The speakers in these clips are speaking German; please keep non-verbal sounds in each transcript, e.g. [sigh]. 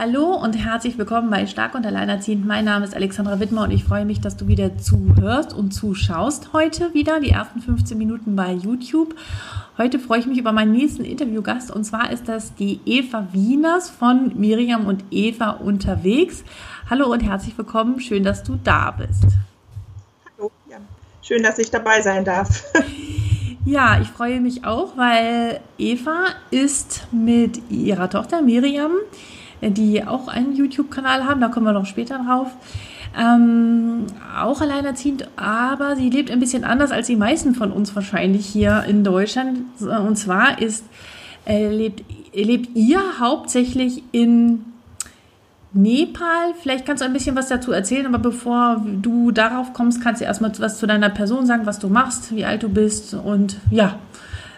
Hallo und herzlich willkommen bei Stark und Alleinerziehend. Mein Name ist Alexandra Wittmer und ich freue mich, dass du wieder zuhörst und zuschaust heute wieder, die ersten 15 Minuten bei YouTube. Heute freue ich mich über meinen nächsten Interviewgast und zwar ist das die Eva Wieners von Miriam und Eva unterwegs. Hallo und herzlich willkommen, schön, dass du da bist. Hallo, ja. schön, dass ich dabei sein darf. [laughs] Ja, ich freue mich auch, weil Eva ist mit ihrer Tochter Miriam die auch einen YouTube-Kanal haben, da kommen wir noch später drauf. Ähm, auch alleinerziehend, aber sie lebt ein bisschen anders als die meisten von uns wahrscheinlich hier in Deutschland. Und zwar ist, äh, lebt, lebt ihr hauptsächlich in Nepal. Vielleicht kannst du ein bisschen was dazu erzählen, aber bevor du darauf kommst, kannst du erstmal was zu deiner Person sagen, was du machst, wie alt du bist und ja,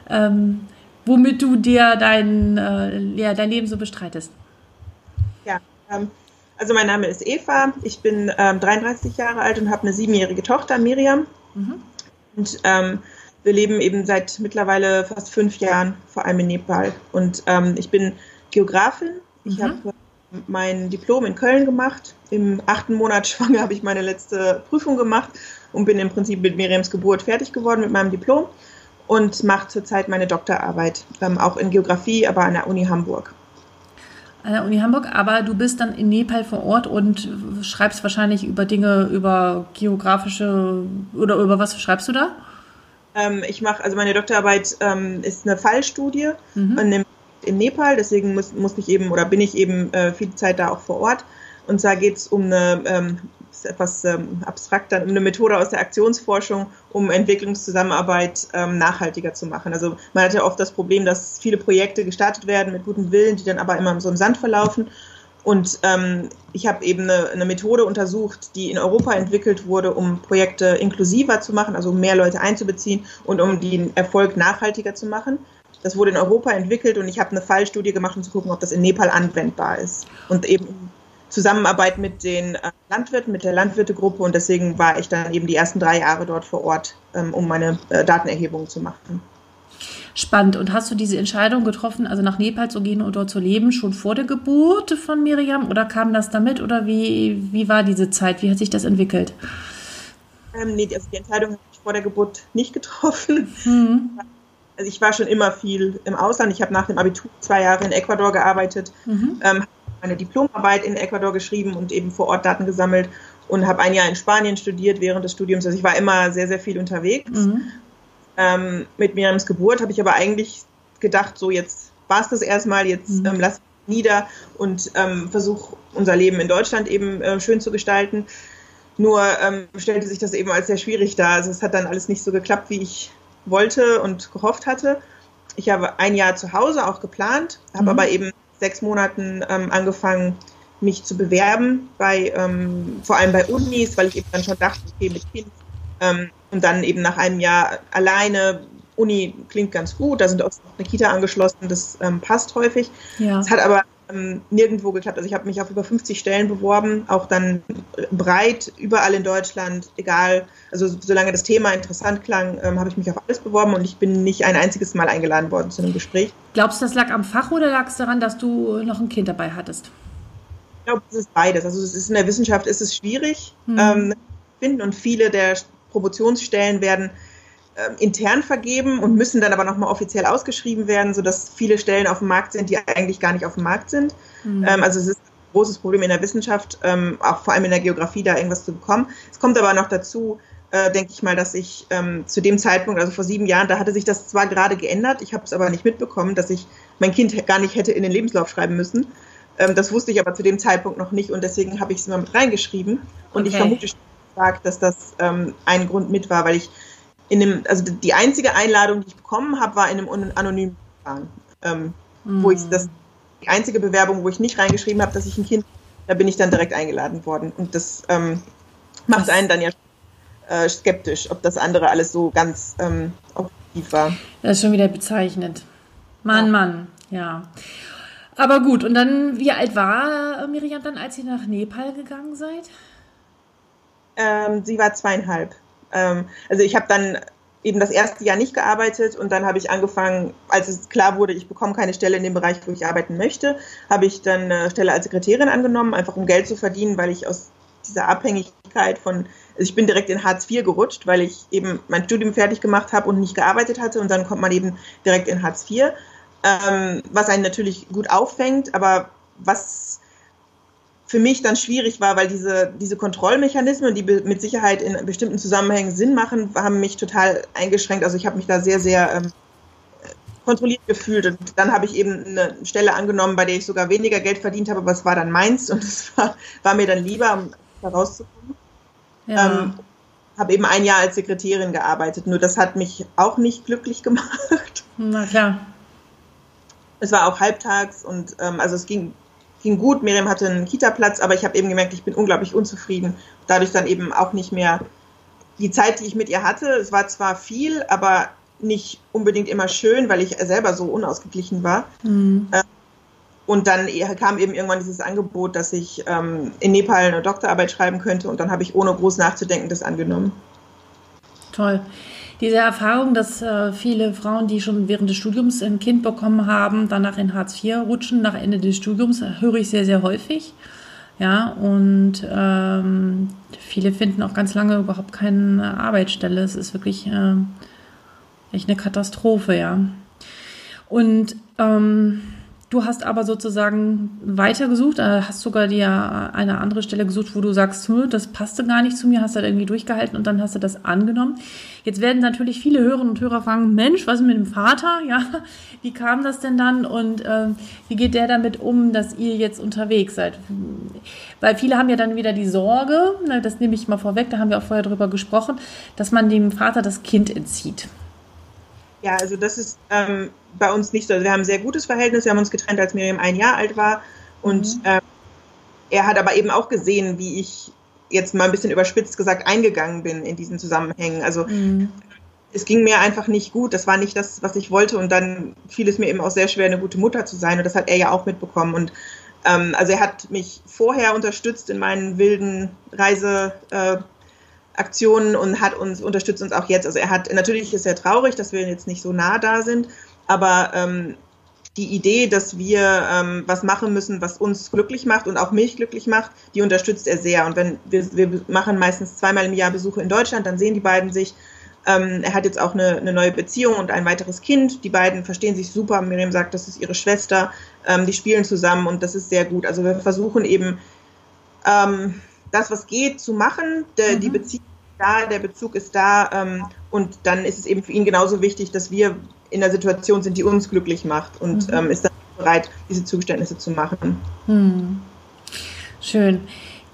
ähm, womit du dir dein, äh, ja, dein Leben so bestreitest. Ähm, also mein Name ist Eva, ich bin ähm, 33 Jahre alt und habe eine siebenjährige Tochter, Miriam. Mhm. Und ähm, wir leben eben seit mittlerweile fast fünf Jahren, vor allem in Nepal. Und ähm, ich bin Geografin. Ich mhm. habe mein Diplom in Köln gemacht. Im achten Monat [laughs] schwanger habe ich meine letzte Prüfung gemacht und bin im Prinzip mit Miriams Geburt fertig geworden mit meinem Diplom und mache zurzeit meine Doktorarbeit, ähm, auch in Geografie, aber an der Uni Hamburg an der Uni Hamburg, aber du bist dann in Nepal vor Ort und schreibst wahrscheinlich über Dinge, über geografische oder über was schreibst du da? Ähm, ich mache, also meine Doktorarbeit ähm, ist eine Fallstudie mhm. in, in, Nepal, deswegen muss, musste ich eben oder bin ich eben äh, viel Zeit da auch vor Ort. Und zwar geht es um eine ähm, etwas ähm, abstrakt, dann eine Methode aus der Aktionsforschung, um Entwicklungszusammenarbeit ähm, nachhaltiger zu machen. Also man hat ja oft das Problem, dass viele Projekte gestartet werden mit gutem Willen, die dann aber immer so im Sand verlaufen. Und ähm, ich habe eben eine, eine, Methode untersucht, die in Europa entwickelt wurde, um Projekte inklusiver zu machen, also um mehr Leute einzubeziehen und um den Erfolg nachhaltiger zu machen. Das wurde in Europa entwickelt und ich habe eine Fallstudie gemacht, um zu gucken, ob das in Nepal anwendbar ist. Und eben Zusammenarbeit mit den äh, Landwirten, mit der Landwirtegruppe und deswegen war ich dann eben die ersten drei Jahre dort vor Ort, ähm, um meine äh, Datenerhebung zu machen. Spannend. Und hast du diese Entscheidung getroffen, also nach Nepal zu gehen und dort zu leben, schon vor der Geburt von Miriam oder kam das damit oder wie, wie war diese Zeit? Wie hat sich das entwickelt? Ähm, nee, also die Entscheidung habe ich vor der Geburt nicht getroffen. Mhm. Also ich war schon immer viel im Ausland. Ich habe nach dem Abitur zwei Jahre in Ecuador gearbeitet, mhm. ähm, meine Diplomarbeit in Ecuador geschrieben und eben vor Ort Daten gesammelt und habe ein Jahr in Spanien studiert während des Studiums. Also ich war immer sehr, sehr viel unterwegs. Mhm. Ähm, mit Miriams Geburt habe ich aber eigentlich gedacht, so jetzt war es das erstmal, jetzt mhm. ähm, lass ich nieder und ähm, versuche unser Leben in Deutschland eben äh, schön zu gestalten. Nur ähm, stellte sich das eben als sehr schwierig dar. Also es hat dann alles nicht so geklappt, wie ich wollte und gehofft hatte. Ich habe ein Jahr zu Hause auch geplant, habe mhm. aber eben sechs Monaten ähm, angefangen, mich zu bewerben, bei, ähm, vor allem bei Unis, weil ich eben dann schon dachte, okay, mit Kind. Ähm, und dann eben nach einem Jahr alleine, Uni klingt ganz gut, da sind auch eine Kita angeschlossen, das ähm, passt häufig. Es hat aber ähm, nirgendwo geklappt. Also ich habe mich auf über 50 Stellen beworben, auch dann breit, überall in Deutschland, egal, also solange das Thema interessant klang, ähm, habe ich mich auf alles beworben und ich bin nicht ein einziges Mal eingeladen worden zu einem Gespräch. Glaubst du, das lag am Fach oder lag es daran, dass du noch ein Kind dabei hattest? Ich glaube, es ist beides. Also es ist in der Wissenschaft ist es schwierig, hm. ähm, finden und viele der Promotionsstellen werden intern vergeben und müssen dann aber nochmal offiziell ausgeschrieben werden, sodass viele Stellen auf dem Markt sind, die eigentlich gar nicht auf dem Markt sind. Mhm. Ähm, also es ist ein großes Problem in der Wissenschaft, ähm, auch vor allem in der Geografie, da irgendwas zu bekommen. Es kommt aber noch dazu, äh, denke ich mal, dass ich ähm, zu dem Zeitpunkt, also vor sieben Jahren, da hatte sich das zwar gerade geändert, ich habe es aber nicht mitbekommen, dass ich mein Kind gar nicht hätte in den Lebenslauf schreiben müssen. Ähm, das wusste ich aber zu dem Zeitpunkt noch nicht und deswegen habe ich es mal mit reingeschrieben. Und okay. ich vermute stark, dass das ähm, ein Grund mit war, weil ich in dem, also die einzige Einladung, die ich bekommen habe, war in einem anonymen Verfahren. Ähm, mhm. wo ich das, die einzige Bewerbung, wo ich nicht reingeschrieben habe, dass ich ein Kind, da bin ich dann direkt eingeladen worden. Und das ähm, macht einen dann ja äh, skeptisch, ob das andere alles so ganz ähm, objektiv war. Das ist schon wieder bezeichnend. Mann, ja. Mann, ja. Aber gut, und dann, wie alt war Miriam dann, als ihr nach Nepal gegangen seid? Ähm, sie war zweieinhalb. Ähm, also ich habe dann eben das erste Jahr nicht gearbeitet und dann habe ich angefangen, als es klar wurde, ich bekomme keine Stelle in dem Bereich, wo ich arbeiten möchte, habe ich dann eine Stelle als Sekretärin angenommen, einfach um Geld zu verdienen, weil ich aus dieser Abhängigkeit von, also ich bin direkt in Hartz IV gerutscht, weil ich eben mein Studium fertig gemacht habe und nicht gearbeitet hatte und dann kommt man eben direkt in Hartz IV, ähm, was einen natürlich gut auffängt, aber was für mich dann schwierig war, weil diese, diese Kontrollmechanismen, die mit Sicherheit in bestimmten Zusammenhängen Sinn machen, haben mich total eingeschränkt. Also ich habe mich da sehr, sehr ähm, kontrolliert gefühlt. Und dann habe ich eben eine Stelle angenommen, bei der ich sogar weniger Geld verdient habe, aber es war dann meins und [laughs] es war, war mir dann lieber, um da rauszukommen. Ja. Ähm, habe eben ein Jahr als Sekretärin gearbeitet, nur das hat mich auch nicht glücklich [laughs] gemacht. Na klar. Es war auch halbtags und ähm, also es ging ging gut. Miriam hatte einen Kita-Platz, aber ich habe eben gemerkt, ich bin unglaublich unzufrieden. Dadurch dann eben auch nicht mehr die Zeit, die ich mit ihr hatte. Es war zwar viel, aber nicht unbedingt immer schön, weil ich selber so unausgeglichen war. Mhm. Und dann kam eben irgendwann dieses Angebot, dass ich ähm, in Nepal eine Doktorarbeit schreiben könnte und dann habe ich ohne groß nachzudenken das angenommen. Toll diese Erfahrung, dass äh, viele Frauen, die schon während des Studiums ein Kind bekommen haben, danach in Hartz IV rutschen, nach Ende des Studiums, höre ich sehr, sehr häufig. Ja, und ähm, viele finden auch ganz lange überhaupt keine Arbeitsstelle. Es ist wirklich äh, echt eine Katastrophe, ja. Und ähm, Du hast aber sozusagen weitergesucht, äh, hast sogar dir eine andere Stelle gesucht, wo du sagst, hm, das passte gar nicht zu mir, hast du da irgendwie durchgehalten und dann hast du das angenommen. Jetzt werden natürlich viele Hörerinnen und Hörer fragen, Mensch, was ist mit dem Vater? [laughs] Ja, wie kam das denn dann und äh, wie geht der damit um, dass ihr jetzt unterwegs seid? Weil viele haben ja dann wieder die Sorge, das nehme ich mal vorweg, da haben wir auch vorher drüber gesprochen, dass man dem Vater das Kind entzieht. Ja, also das ist ähm, bei uns nicht so. Also wir haben ein sehr gutes Verhältnis. Wir haben uns getrennt, als Miriam ein Jahr alt war. Und mhm. ähm, er hat aber eben auch gesehen, wie ich jetzt mal ein bisschen überspitzt gesagt eingegangen bin in diesen Zusammenhängen. Also mhm. es ging mir einfach nicht gut. Das war nicht das, was ich wollte. Und dann fiel es mir eben auch sehr schwer, eine gute Mutter zu sein. Und das hat er ja auch mitbekommen. Und ähm, also er hat mich vorher unterstützt in meinen wilden Reise. Äh, Aktionen und hat uns unterstützt uns auch jetzt. Also er hat natürlich ist er traurig, dass wir jetzt nicht so nah da sind, aber ähm, die Idee, dass wir ähm, was machen müssen, was uns glücklich macht und auch mich glücklich macht, die unterstützt er sehr. Und wenn wir, wir machen meistens zweimal im Jahr Besuche in Deutschland, dann sehen die beiden sich. Ähm, er hat jetzt auch eine, eine, neue Beziehung und ein weiteres Kind. Die beiden verstehen sich super. Miriam sagt, das ist ihre Schwester. Ähm, die spielen zusammen und das ist sehr gut. Also wir versuchen eben ähm, das, was geht, zu machen. Der, mhm. Die Beziehung da, der Bezug ist da ähm, und dann ist es eben für ihn genauso wichtig, dass wir in der Situation sind, die uns glücklich macht und mhm. ähm, ist dann bereit, diese Zugeständnisse zu machen. Mhm. Schön.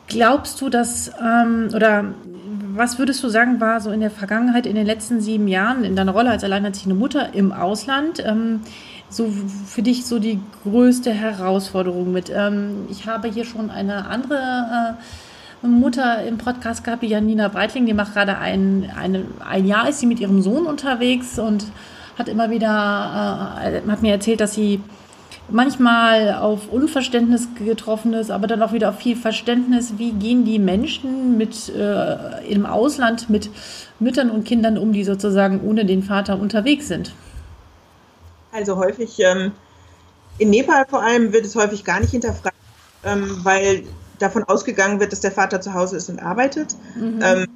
Glaubst du, dass, ähm, oder was würdest du sagen, war so in der Vergangenheit, in den letzten sieben Jahren, in deiner Rolle als alleinerziehende Mutter im Ausland, ähm, so für dich so die größte Herausforderung mit? Ähm, ich habe hier schon eine andere äh, Mutter im Podcast gehabt, die Janina Breitling, die macht gerade ein, eine, ein Jahr, ist sie mit ihrem Sohn unterwegs und hat immer wieder, äh, hat mir erzählt, dass sie manchmal auf Unverständnis getroffen ist, aber dann auch wieder auf viel Verständnis. Wie gehen die Menschen mit äh, im Ausland mit Müttern und Kindern um, die sozusagen ohne den Vater unterwegs sind? Also häufig ähm, in Nepal vor allem wird es häufig gar nicht hinterfragt, ähm, weil davon ausgegangen wird, dass der Vater zu Hause ist und arbeitet. Mhm. Ähm,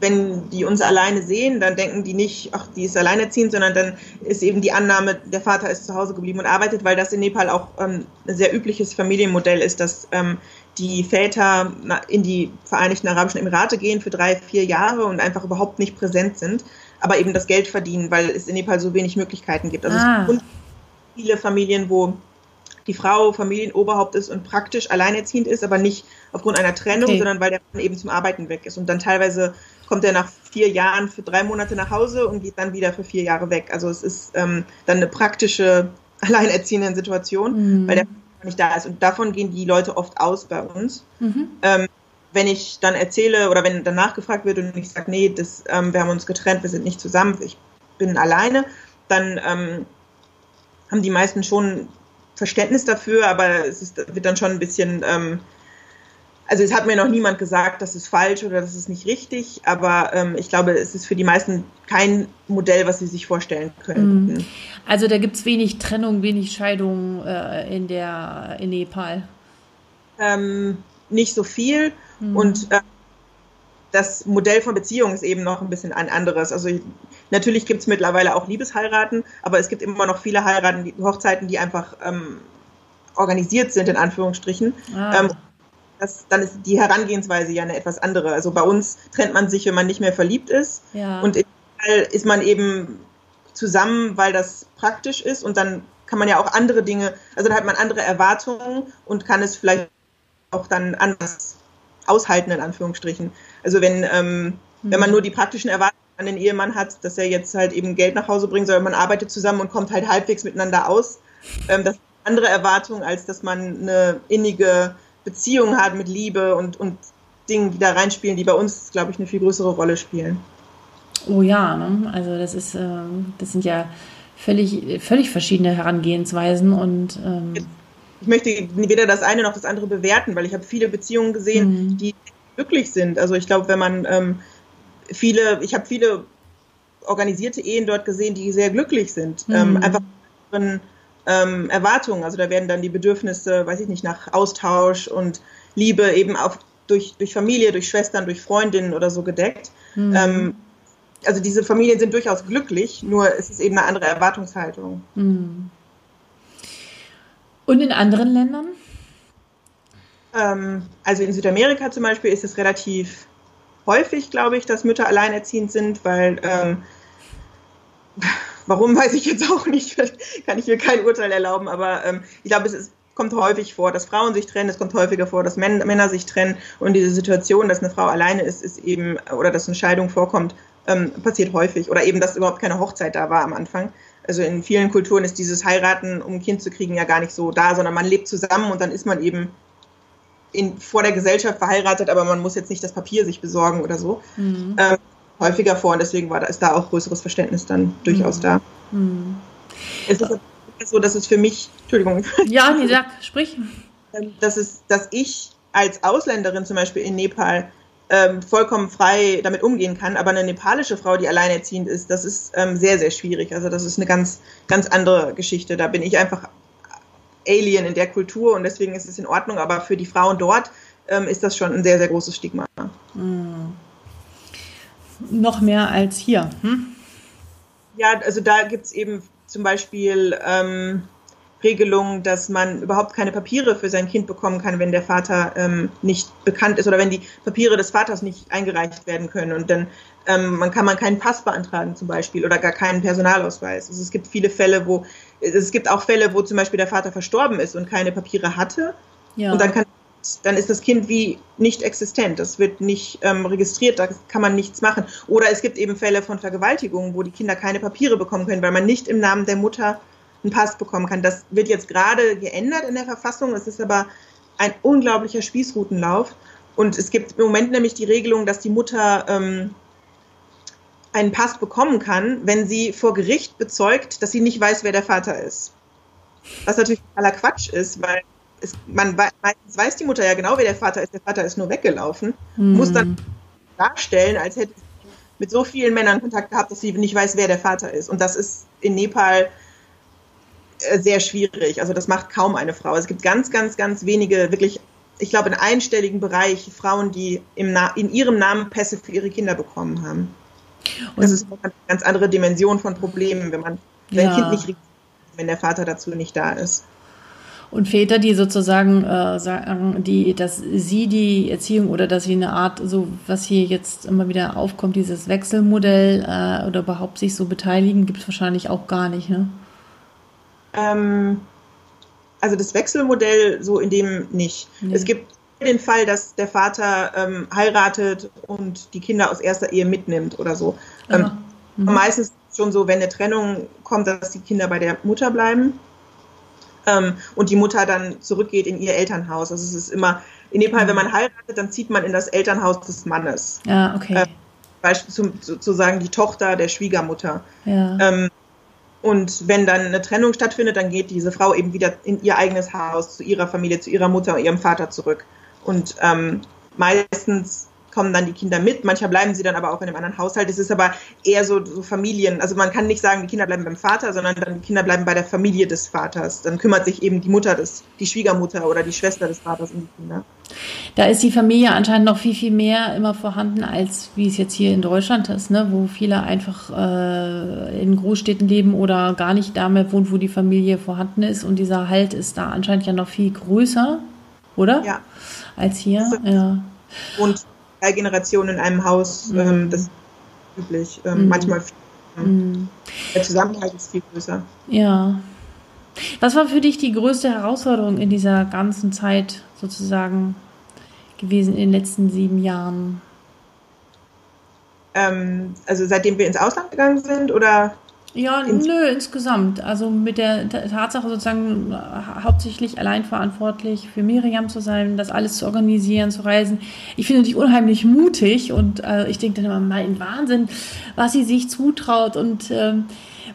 wenn die uns alleine sehen, dann denken die nicht, ach, die ist alleinerziehend, sondern dann ist eben die Annahme, der Vater ist zu Hause geblieben und arbeitet, weil das in Nepal auch ähm, ein sehr übliches Familienmodell ist, dass ähm, die Väter in die Vereinigten Arabischen Emirate gehen für drei, vier Jahre und einfach überhaupt nicht präsent sind, aber eben das Geld verdienen, weil es in Nepal so wenig Möglichkeiten gibt. Also ah. es gibt viele Familien, wo die Frau Familienoberhaupt ist und praktisch alleinerziehend ist, aber nicht aufgrund einer Trennung, okay. sondern weil der Mann eben zum Arbeiten weg ist. Und dann teilweise kommt er nach vier Jahren für drei Monate nach Hause und geht dann wieder für vier Jahre weg. Also es ist ähm, dann eine praktische [laughs] alleinerziehenden Situation, mhm. weil der nicht da ist. Und davon gehen die Leute oft aus bei uns. Mhm. Ähm, wenn ich dann erzähle oder wenn danach gefragt wird und ich sage, nee, das, ähm, wir haben uns getrennt, wir sind nicht zusammen, ich bin alleine, dann ähm, haben die meisten schon Verständnis dafür, aber es ist, wird dann schon ein bisschen, ähm, also es hat mir noch niemand gesagt, das ist falsch oder das ist nicht richtig, aber ähm, ich glaube, es ist für die meisten kein Modell, was sie sich vorstellen könnten. Mhm. Also da gibt es wenig Trennung, wenig Scheidung äh, in der in Nepal. Ähm, nicht so viel mhm. und äh, das Modell von Beziehung ist eben noch ein bisschen ein anderes. Also natürlich gibt es mittlerweile auch Liebesheiraten, aber es gibt immer noch viele Heiraten, die, Hochzeiten, die einfach ähm, organisiert sind, in Anführungsstrichen. Ah. Das, dann ist die Herangehensweise ja eine etwas andere. Also bei uns trennt man sich, wenn man nicht mehr verliebt ist. Ja. Und im Fall ist man eben zusammen, weil das praktisch ist und dann kann man ja auch andere Dinge, also dann hat man andere Erwartungen und kann es vielleicht auch dann anders aushalten, in Anführungsstrichen. Also wenn, ähm, mhm. wenn man nur die praktischen Erwartungen an den Ehemann hat, dass er jetzt halt eben Geld nach Hause bringt, sondern man arbeitet zusammen und kommt halt halbwegs miteinander aus. Ähm, das ist eine andere Erwartung, als dass man eine innige Beziehung hat mit Liebe und, und Dingen, die da reinspielen, die bei uns, glaube ich, eine viel größere Rolle spielen. Oh ja, ne? also das ist, äh, das sind ja völlig, völlig verschiedene Herangehensweisen und ähm ich möchte weder das eine noch das andere bewerten, weil ich habe viele Beziehungen gesehen, mhm. die glücklich sind. Also ich glaube, wenn man ähm, viele, ich habe viele organisierte Ehen dort gesehen, die sehr glücklich sind. Mhm. Ähm, einfach von ähm, Erwartungen. Also da werden dann die Bedürfnisse, weiß ich nicht, nach Austausch und Liebe eben auch durch, durch Familie, durch Schwestern, durch Freundinnen oder so gedeckt. Mhm. Ähm, also diese Familien sind durchaus glücklich, nur es ist eben eine andere Erwartungshaltung. Mhm. Und in anderen Ländern? Ähm, also in Südamerika zum Beispiel ist es relativ häufig, glaube ich, dass Mütter alleinerziehend sind, weil ähm, warum weiß ich jetzt auch nicht, kann ich mir kein Urteil erlauben, aber ähm, ich glaube, es ist, kommt häufig vor, dass Frauen sich trennen, es kommt häufiger vor, dass Männer, Männer sich trennen und diese Situation, dass eine Frau alleine ist, ist eben, oder dass eine Scheidung vorkommt, ähm, passiert häufig oder eben, dass überhaupt keine Hochzeit da war am Anfang. Also in vielen Kulturen ist dieses Heiraten, um ein Kind zu kriegen, ja gar nicht so da, sondern man lebt zusammen und dann ist man eben in, vor der Gesellschaft verheiratet, aber man muss jetzt nicht das Papier sich besorgen oder so. Mhm. Ähm, häufiger vor und deswegen war da, ist da auch größeres Verständnis dann durchaus mhm. da. Mhm. Es ist so, dass es für mich, Entschuldigung. Ja, nee, sag, sprich. Ähm, dass, es, dass ich als Ausländerin zum Beispiel in Nepal ähm, vollkommen frei damit umgehen kann, aber eine nepalische Frau, die alleinerziehend ist, das ist ähm, sehr, sehr schwierig. Also das ist eine ganz, ganz andere Geschichte. Da bin ich einfach Alien in der Kultur und deswegen ist es in Ordnung, aber für die Frauen dort ähm, ist das schon ein sehr, sehr großes Stigma. Mhm. Noch mehr als hier. Hm? Ja, also da gibt es eben zum Beispiel ähm, Regelungen, dass man überhaupt keine Papiere für sein Kind bekommen kann, wenn der Vater ähm, nicht bekannt ist oder wenn die Papiere des Vaters nicht eingereicht werden können. Und dann ähm, man kann man keinen Pass beantragen zum Beispiel oder gar keinen Personalausweis. Also es gibt viele Fälle, wo es gibt auch Fälle, wo zum Beispiel der Vater verstorben ist und keine Papiere hatte. Ja. Und dann kann dann ist das Kind wie nicht existent. Das wird nicht ähm, registriert, da kann man nichts machen. Oder es gibt eben Fälle von Vergewaltigungen, wo die Kinder keine Papiere bekommen können, weil man nicht im Namen der Mutter einen Pass bekommen kann. Das wird jetzt gerade geändert in der Verfassung. Es ist aber ein unglaublicher Spießrutenlauf. Und es gibt im Moment nämlich die Regelung, dass die Mutter ähm, einen Pass bekommen kann, wenn sie vor Gericht bezeugt, dass sie nicht weiß, wer der Vater ist. Was natürlich totaler Quatsch ist, weil es, man meistens weiß die Mutter ja genau, wer der Vater ist. Der Vater ist nur weggelaufen. Mhm. Muss dann darstellen, als hätte sie mit so vielen Männern Kontakt gehabt, dass sie nicht weiß, wer der Vater ist. Und das ist in Nepal äh, sehr schwierig. Also das macht kaum eine Frau. Es gibt ganz, ganz, ganz wenige, wirklich, ich glaube, in einstelligen Bereich Frauen, die im in ihrem Namen Pässe für ihre Kinder bekommen haben. Und das ist eine ganz andere Dimension von Problemen, wenn man sein ja. Kind nicht wenn der Vater dazu nicht da ist. Und Väter, die sozusagen äh, sagen, die, dass sie die Erziehung oder dass sie eine Art, so was hier jetzt immer wieder aufkommt, dieses Wechselmodell äh, oder überhaupt sich so beteiligen, gibt es wahrscheinlich auch gar nicht, ne? Ähm, also das Wechselmodell so in dem nicht. Nee. Es gibt den Fall, dass der Vater ähm, heiratet und die Kinder aus erster Ehe mitnimmt oder so. Ähm, mhm. Meistens schon so, wenn eine Trennung kommt, dass die Kinder bei der Mutter bleiben. Ähm, und die Mutter dann zurückgeht in ihr Elternhaus. Also es ist immer, in Nepal, wenn man heiratet, dann zieht man in das Elternhaus des Mannes. Ja, okay. Äh, Beispielsweise sozusagen die Tochter der Schwiegermutter. Ja. Ähm, und wenn dann eine Trennung stattfindet, dann geht diese Frau eben wieder in ihr eigenes Haus, zu ihrer Familie, zu ihrer Mutter und ihrem Vater zurück. Und ähm, meistens kommen dann die Kinder mit. Manchmal bleiben sie dann aber auch in einem anderen Haushalt. Es ist aber eher so, so Familien. Also man kann nicht sagen, die Kinder bleiben beim Vater, sondern dann die Kinder bleiben bei der Familie des Vaters. Dann kümmert sich eben die Mutter des, die Schwiegermutter oder die Schwester des Vaters um die Kinder. Da ist die Familie anscheinend noch viel, viel mehr immer vorhanden, als wie es jetzt hier in Deutschland ist, ne? wo viele einfach äh, in Großstädten leben oder gar nicht da mehr wohnen, wo die Familie vorhanden ist. Und dieser Halt ist da anscheinend ja noch viel größer, oder? Ja. Als hier, ja. Und drei Generationen in einem Haus, mhm. ähm, das ist üblich. Ähm, mhm. Manchmal mhm. der Zusammenhalt ist viel größer. Ja. Was war für dich die größte Herausforderung in dieser ganzen Zeit sozusagen gewesen in den letzten sieben Jahren? Ähm, also seitdem wir ins Ausland gegangen sind oder? Ja, ins nö, insgesamt. Also mit der Tatsache sozusagen hauptsächlich allein verantwortlich für Miriam zu sein, das alles zu organisieren, zu reisen. Ich finde dich unheimlich mutig und äh, ich denke dann immer, mein Wahnsinn, was sie sich zutraut und äh,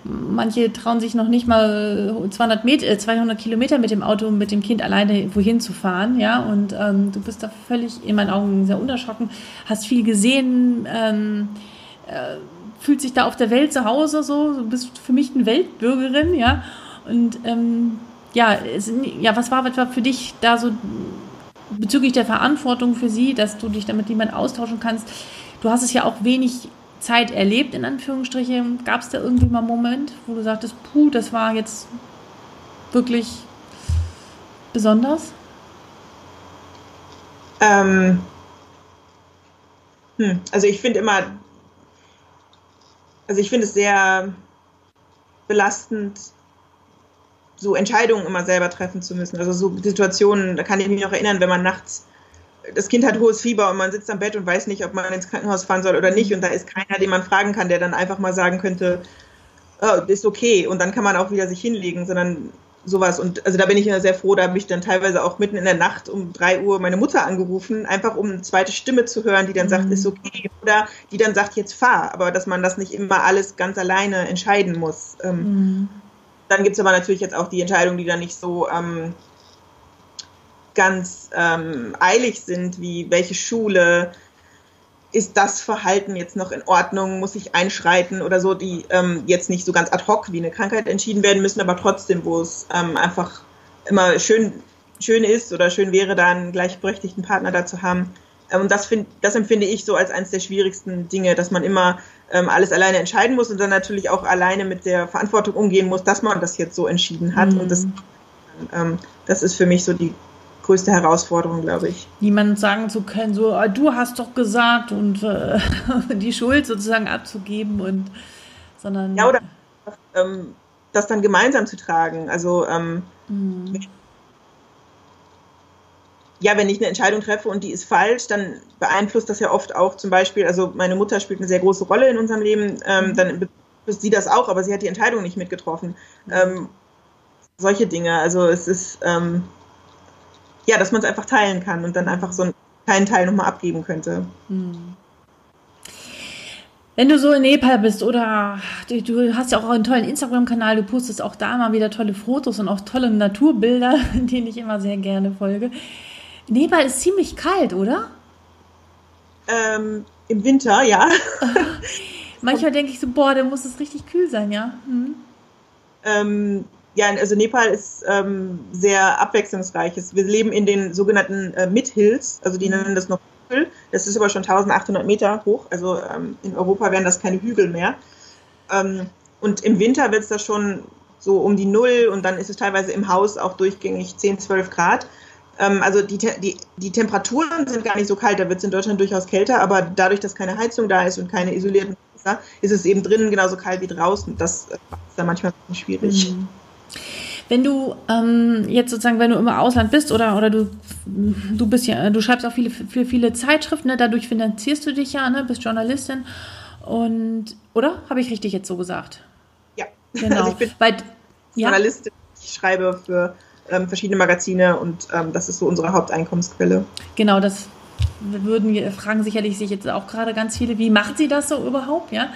manche trauen sich noch nicht mal 200 Meter, 200 Kilometer mit dem Auto mit dem Kind alleine wohin zu fahren, ja. Und ähm, du bist da völlig in meinen Augen sehr unerschrocken, hast viel gesehen. Ähm, äh, fühlt sich da auf der Welt zu Hause so, du bist für mich eine Weltbürgerin, ja. Und ähm, ja, es, ja, was war, was für dich da so bezüglich der Verantwortung für sie, dass du dich damit jemand austauschen kannst? Du hast es ja auch wenig Zeit erlebt, in Anführungsstrichen. Gab es da irgendwie mal einen Moment, wo du sagtest, puh, das war jetzt wirklich besonders? Ähm, hm, also ich finde immer, also ich finde es sehr belastend, so Entscheidungen immer selber treffen zu müssen. Also so Situationen, da kann ich mich noch erinnern, wenn man nachts, das Kind hat hohes Fieber und man sitzt am Bett und weiß nicht, ob man ins Krankenhaus fahren soll oder nicht und da ist keiner, den man fragen kann, der dann einfach mal sagen könnte, oh, ist okay und dann kann man auch wieder sich hinlegen, sondern sowas. Und also da bin ich immer sehr froh, da habe ich dann teilweise auch mitten in der Nacht um drei Uhr meine Mutter angerufen, einfach um eine zweite Stimme zu hören, die dann mhm. sagt, ist okay, oder die dann sagt, jetzt fahr, aber dass man das nicht immer alles ganz alleine entscheiden muss. Ähm, mhm. Dann gibt es aber natürlich jetzt auch die Entscheidungen, die dann nicht so ähm, ganz ähm, eilig sind, wie welche Schule, ist das Verhalten jetzt noch in Ordnung, muss ich einschreiten oder so, die ähm, jetzt nicht so ganz ad hoc wie eine Krankheit entschieden werden müssen, aber trotzdem, wo es ähm, einfach immer schön, schön ist oder schön wäre, da einen gleichberechtigten Partner da zu haben. Ähm, und das, find, das empfinde ich so als eines der schwierigsten Dinge, dass man immer ähm, alles alleine entscheiden muss und dann natürlich auch alleine mit der Verantwortung umgehen muss, dass man das jetzt so entschieden hat. Mhm. Und das, ähm, das ist für mich so die größte Herausforderung, glaube ich. Niemand sagen zu können, so, ah, du hast doch gesagt und äh, [laughs] die Schuld sozusagen abzugeben und sondern. Ja, oder ähm, das dann gemeinsam zu tragen. Also ähm, mhm. ja, wenn ich eine Entscheidung treffe und die ist falsch, dann beeinflusst das ja oft auch zum Beispiel, also meine Mutter spielt eine sehr große Rolle in unserem Leben, ähm, mhm. dann beeinflusst sie das auch, aber sie hat die Entscheidung nicht mitgetroffen. Mhm. Ähm, solche Dinge. Also es ist ähm, ja, dass man es einfach teilen kann und dann einfach so einen kleinen Teil nochmal abgeben könnte. Hm. Wenn du so in Nepal bist oder du, du hast ja auch einen tollen Instagram-Kanal, du postest auch da mal wieder tolle Fotos und auch tolle Naturbilder, [laughs] denen ich immer sehr gerne folge. Nepal ist ziemlich kalt, oder? Ähm, Im Winter, ja. [laughs] Manchmal denke ich so, boah, da muss es richtig kühl sein, ja. Hm. Ähm, ja, also Nepal ist ähm, sehr abwechslungsreich. Wir leben in den sogenannten äh, Mid-Hills, also die mhm. nennen das noch Hügel. Das ist aber schon 1800 Meter hoch, also ähm, in Europa wären das keine Hügel mehr. Ähm, und im Winter wird es da schon so um die Null und dann ist es teilweise im Haus auch durchgängig 10, 12 Grad. Ähm, also die, die, die Temperaturen sind gar nicht so kalt, da wird es in Deutschland durchaus kälter, aber dadurch, dass keine Heizung da ist und keine isolierten Fenster, ist es eben drinnen genauso kalt wie draußen. Das ist dann manchmal schwierig. Mhm. Wenn du ähm, jetzt sozusagen, wenn du im Ausland bist oder, oder du, du bist ja, du schreibst auch viele, für viele Zeitschriften, ne? dadurch finanzierst du dich ja, ne? bist Journalistin. Und, oder? Habe ich richtig jetzt so gesagt? Ja. Genau. Also ich bin Weil, Journalistin. Ja? Ich schreibe für ähm, verschiedene Magazine und ähm, das ist so unsere Haupteinkommensquelle. Genau, das würden fragen sicherlich sich jetzt auch gerade ganz viele, wie macht sie das so überhaupt, ja?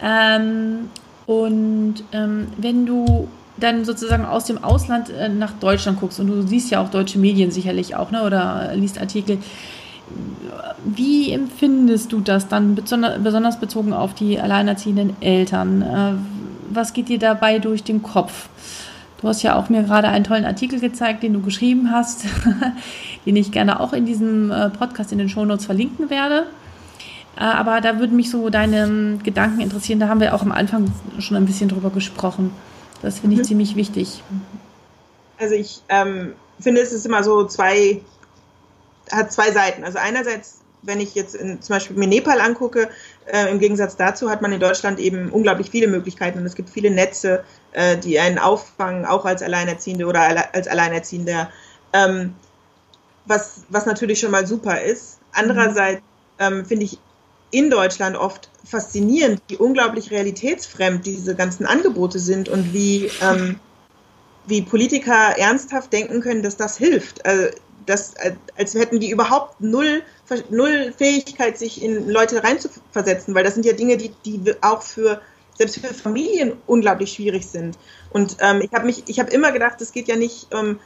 Ähm, und ähm, wenn du dann sozusagen aus dem Ausland äh, nach Deutschland guckst und du siehst ja auch deutsche Medien sicherlich auch, ne, oder liest Artikel, wie empfindest du das dann besonders bezogen auf die alleinerziehenden Eltern? Äh, was geht dir dabei durch den Kopf? Du hast ja auch mir gerade einen tollen Artikel gezeigt, den du geschrieben hast, [laughs] den ich gerne auch in diesem äh, Podcast in den Shownotes verlinken werde. Äh, aber da würden mich so deine Gedanken interessieren. Da haben wir auch am Anfang schon ein bisschen drüber gesprochen. Das finde ich mhm. ziemlich wichtig. Also ich ähm, finde, es ist immer so zwei, hat zwei Seiten. Also einerseits, wenn ich jetzt in, zum Beispiel mir Nepal angucke, äh, im Gegensatz dazu hat man in Deutschland eben unglaublich viele Möglichkeiten und es gibt viele Netze, äh, die einen auffangen, auch als Alleinerziehende oder als Alleinerziehender, ähm, was, was natürlich schon mal super ist. Andererseits ähm, finde ich in Deutschland oft faszinierend, wie unglaublich realitätsfremd diese ganzen Angebote sind und wie, ähm, wie Politiker ernsthaft denken können, dass das hilft. Also, das, als hätten die überhaupt null, null Fähigkeit, sich in Leute reinzuversetzen, weil das sind ja Dinge, die, die auch für selbst für Familien unglaublich schwierig sind. Und ähm, ich habe mich, ich habe immer gedacht, es geht ja nicht ähm,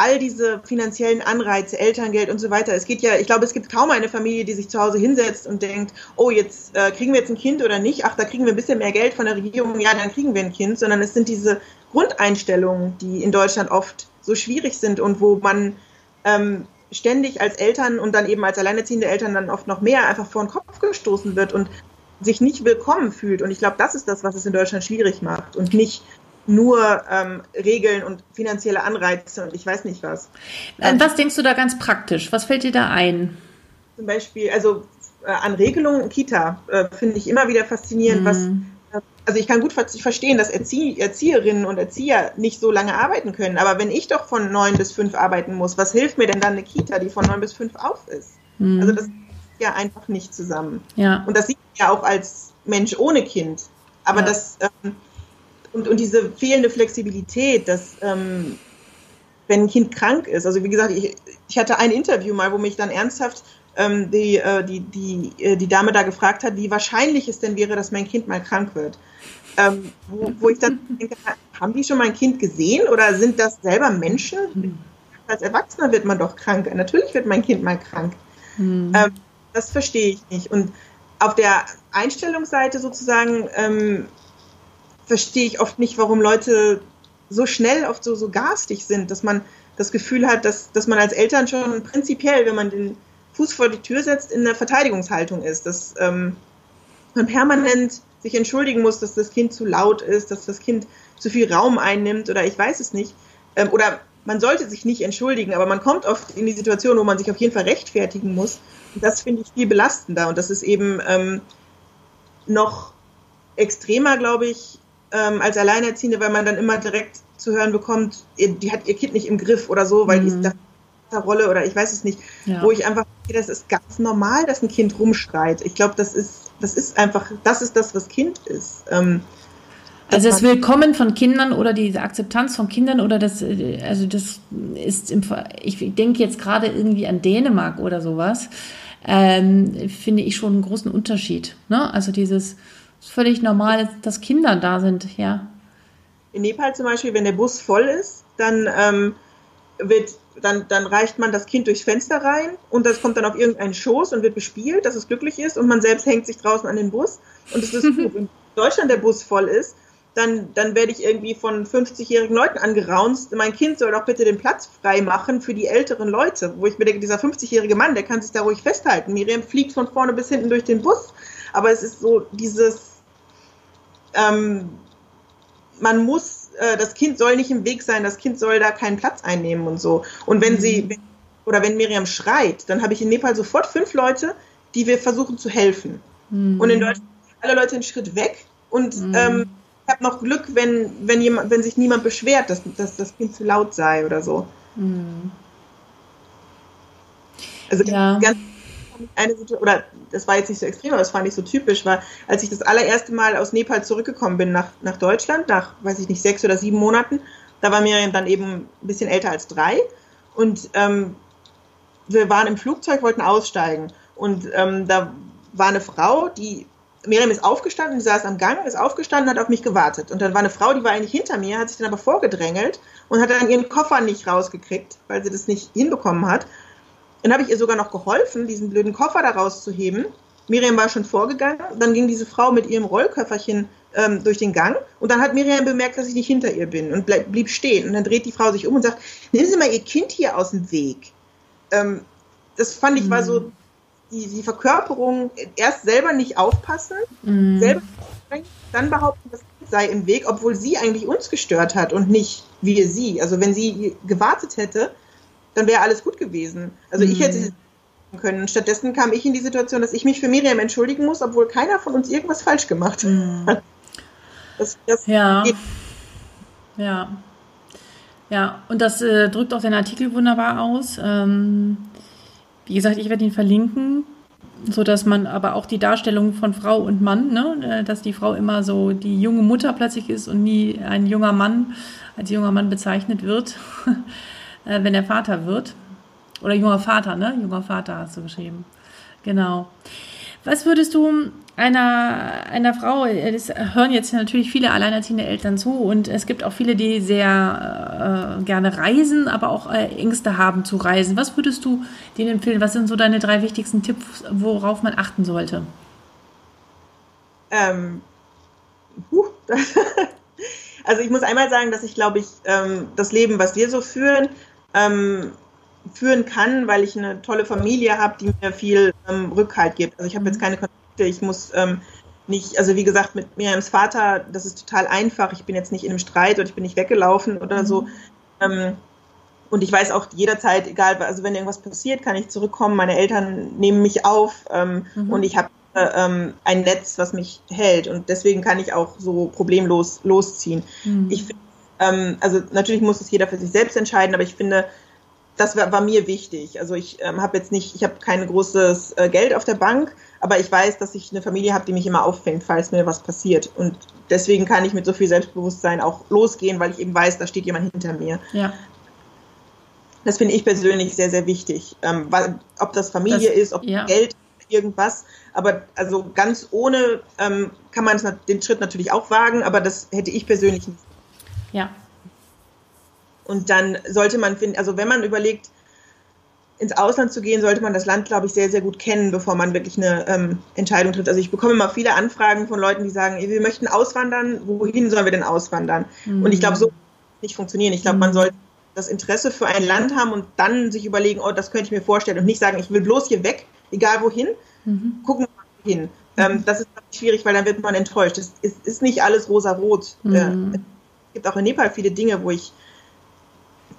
all diese finanziellen Anreize, Elterngeld und so weiter. Es geht ja, ich glaube, es gibt kaum eine Familie, die sich zu Hause hinsetzt und denkt, oh, jetzt äh, kriegen wir jetzt ein Kind oder nicht, ach, da kriegen wir ein bisschen mehr Geld von der Regierung, ja, dann kriegen wir ein Kind, sondern es sind diese Grundeinstellungen, die in Deutschland oft so schwierig sind und wo man ähm, ständig als Eltern und dann eben als alleinerziehende Eltern dann oft noch mehr einfach vor den Kopf gestoßen wird und sich nicht willkommen fühlt. Und ich glaube, das ist das, was es in Deutschland schwierig macht und nicht nur ähm, Regeln und finanzielle Anreize und ich weiß nicht was. Ähm, was denkst du da ganz praktisch? Was fällt dir da ein? Zum Beispiel, also äh, an Regelungen Kita äh, finde ich immer wieder faszinierend, mhm. was äh, also ich kann gut verstehen, dass Erzie Erzieherinnen und Erzieher nicht so lange arbeiten können. Aber wenn ich doch von neun bis fünf arbeiten muss, was hilft mir denn dann eine Kita, die von neun bis fünf auf ist? Mhm. Also das ist ja einfach nicht zusammen. Ja. Und das sieht man ja auch als Mensch ohne Kind. Aber ja. das ähm, und, und diese fehlende Flexibilität, dass ähm, wenn ein Kind krank ist, also wie gesagt, ich, ich hatte ein Interview mal, wo mich dann ernsthaft ähm, die, äh, die, die, äh, die Dame da gefragt hat, wie wahrscheinlich es denn wäre, dass mein Kind mal krank wird. Ähm, wo, wo ich dann [laughs] denke, haben die schon mein Kind gesehen oder sind das selber Menschen? Als Erwachsener wird man doch krank. Natürlich wird mein Kind mal krank. Mhm. Ähm, das verstehe ich nicht. Und auf der Einstellungsseite sozusagen ähm, verstehe ich oft nicht, warum Leute so schnell oft so, so garstig sind, dass man das Gefühl hat, dass, dass man als Eltern schon prinzipiell, wenn man den Fuß vor die Tür setzt, in der Verteidigungshaltung ist, dass ähm, man permanent sich entschuldigen muss, dass das Kind zu laut ist, dass das Kind zu viel Raum einnimmt oder ich weiß es nicht. Ähm, oder man sollte sich nicht entschuldigen, aber man kommt oft in die Situation, wo man sich auf jeden Fall rechtfertigen muss. Und das finde ich viel belastender. Und das ist eben ähm, noch extremer, glaube ich, ähm, als Alleinerziehende, weil man dann immer direkt zu hören bekommt, die hat ihr Kind nicht im Griff oder so, weil mhm. die ist da Rolle oder ich weiß es nicht, ja. wo ich einfach, das ist ganz normal, dass ein Kind rumschreit. Ich glaube, das ist, das ist einfach, das ist das, was Kind ist. Ähm, also das Willkommen von Kindern oder diese Akzeptanz von Kindern oder das, also das ist im, ich denke jetzt gerade irgendwie an Dänemark oder sowas, ähm, finde ich schon einen großen Unterschied. Ne? Also dieses, ist völlig normal, dass Kinder da sind, ja. In Nepal zum Beispiel, wenn der Bus voll ist, dann ähm, wird dann, dann reicht man das Kind durchs Fenster rein und das kommt dann auf irgendeinen Schoß und wird bespielt, dass es glücklich ist und man selbst hängt sich draußen an den Bus und es ist [laughs] gut. Wenn in Deutschland der Bus voll ist, dann, dann werde ich irgendwie von 50-jährigen Leuten angeraunzt. Mein Kind soll doch bitte den Platz frei machen für die älteren Leute. Wo ich mir denke, dieser 50-jährige Mann, der kann sich da ruhig festhalten. Miriam fliegt von vorne bis hinten durch den Bus. Aber es ist so dieses, ähm, man muss, äh, das Kind soll nicht im Weg sein, das Kind soll da keinen Platz einnehmen und so. Und wenn mhm. sie, wenn, oder wenn Miriam schreit, dann habe ich in Nepal sofort fünf Leute, die wir versuchen zu helfen. Mhm. Und in Deutschland sind alle Leute einen Schritt weg und mhm. ähm, ich habe noch Glück, wenn, wenn, jemand, wenn sich niemand beschwert, dass, dass das Kind zu laut sei oder so. Mhm. Also ja. ganz eine Situation, oder das war jetzt nicht so extrem, aber das fand ich so typisch, war, als ich das allererste Mal aus Nepal zurückgekommen bin nach, nach Deutschland, nach, weiß ich nicht, sechs oder sieben Monaten, Da war Miriam dann eben ein bisschen älter als drei. Und ähm, wir waren im Flugzeug, wollten aussteigen. Und ähm, da war eine Frau, die Miriam ist aufgestanden, die saß am Gang, ist aufgestanden, hat auf mich gewartet. Und dann war eine Frau, die war eigentlich hinter mir, hat sich dann aber vorgedrängelt und hat dann ihren Koffer nicht rausgekriegt, weil sie das nicht hinbekommen hat. Dann habe ich ihr sogar noch geholfen, diesen blöden Koffer da rauszuheben. Miriam war schon vorgegangen. Dann ging diese Frau mit ihrem Rollköfferchen ähm, durch den Gang. Und dann hat Miriam bemerkt, dass ich nicht hinter ihr bin und bleib, blieb stehen. Und dann dreht die Frau sich um und sagt, nehmen Sie mal Ihr Kind hier aus dem Weg. Ähm, das fand ich war so mhm die, die Verkörperung erst selber nicht aufpassen, mhm. selber dann behaupten, das sei im Weg, obwohl sie eigentlich uns gestört hat und nicht wir sie. Also wenn sie gewartet hätte, dann wäre alles gut gewesen. Also mhm. ich hätte sie können. Stattdessen kam ich in die Situation, dass ich mich für Miriam entschuldigen muss, obwohl keiner von uns irgendwas falsch gemacht mhm. hat. [laughs] Das, das ja. Geht. Ja. Ja, und das äh, drückt auch den Artikel wunderbar aus. Ähm, wie gesagt, ich werde ihn verlinken, so dass man aber auch die Darstellung von Frau und Mann, ne, äh, dass die Frau immer so die junge Mutter plötzlich ist und nie ein junger Mann als junger Mann bezeichnet wird, [laughs] äh, wenn er Vater wird. Oder junger Vater, ne? Junger Vater hast du geschrieben. Genau. Was würdest du einer, einer Frau, es hören jetzt natürlich viele alleinerziehende Eltern zu und es gibt auch viele, die sehr äh, gerne reisen, aber auch äh, Ängste haben zu reisen. Was würdest du denen empfehlen? Was sind so deine drei wichtigsten Tipps, worauf man achten sollte? Ähm, huh, [laughs] also ich muss einmal sagen, dass ich glaube ich ähm, das Leben, was wir so führen, ähm, führen kann, weil ich eine tolle Familie habe, die mir viel ähm, Rückhalt gibt. Also ich habe jetzt mhm. keine Konflikte, ich muss ähm, nicht, also wie gesagt, mit Miriams Vater, das ist total einfach. Ich bin jetzt nicht in einem Streit oder ich bin nicht weggelaufen oder mhm. so. Ähm, und ich weiß auch jederzeit, egal, also wenn irgendwas passiert, kann ich zurückkommen. Meine Eltern nehmen mich auf ähm, mhm. und ich habe äh, ein Netz, was mich hält. Und deswegen kann ich auch so problemlos losziehen. Mhm. Ich finde, ähm, also natürlich muss es jeder für sich selbst entscheiden, aber ich finde, das war, war, mir wichtig. Also ich ähm, habe jetzt nicht, ich habe kein großes äh, Geld auf der Bank, aber ich weiß, dass ich eine Familie habe, die mich immer auffängt, falls mir was passiert. Und deswegen kann ich mit so viel Selbstbewusstsein auch losgehen, weil ich eben weiß, da steht jemand hinter mir. Ja. Das finde ich persönlich sehr, sehr wichtig. Ähm, weil, ob das Familie das, ist, ob ja. Geld, irgendwas. Aber also ganz ohne ähm, kann man den Schritt natürlich auch wagen, aber das hätte ich persönlich nicht. Ja, und dann sollte man finden, also wenn man überlegt, ins Ausland zu gehen, sollte man das Land, glaube ich, sehr, sehr gut kennen, bevor man wirklich eine ähm, Entscheidung trifft. Also ich bekomme immer viele Anfragen von Leuten, die sagen, wir möchten auswandern, wohin sollen wir denn auswandern? Mhm. Und ich glaube, so nicht funktionieren. Ich glaube, mhm. man sollte das Interesse für ein Land haben und dann sich überlegen, oh, das könnte ich mir vorstellen und nicht sagen, ich will bloß hier weg, egal wohin, mhm. gucken wir hin. Ähm, mhm. das ist schwierig, weil dann wird man enttäuscht. Es ist, ist nicht alles rosa-rot. Mhm. Äh, es gibt auch in Nepal viele Dinge, wo ich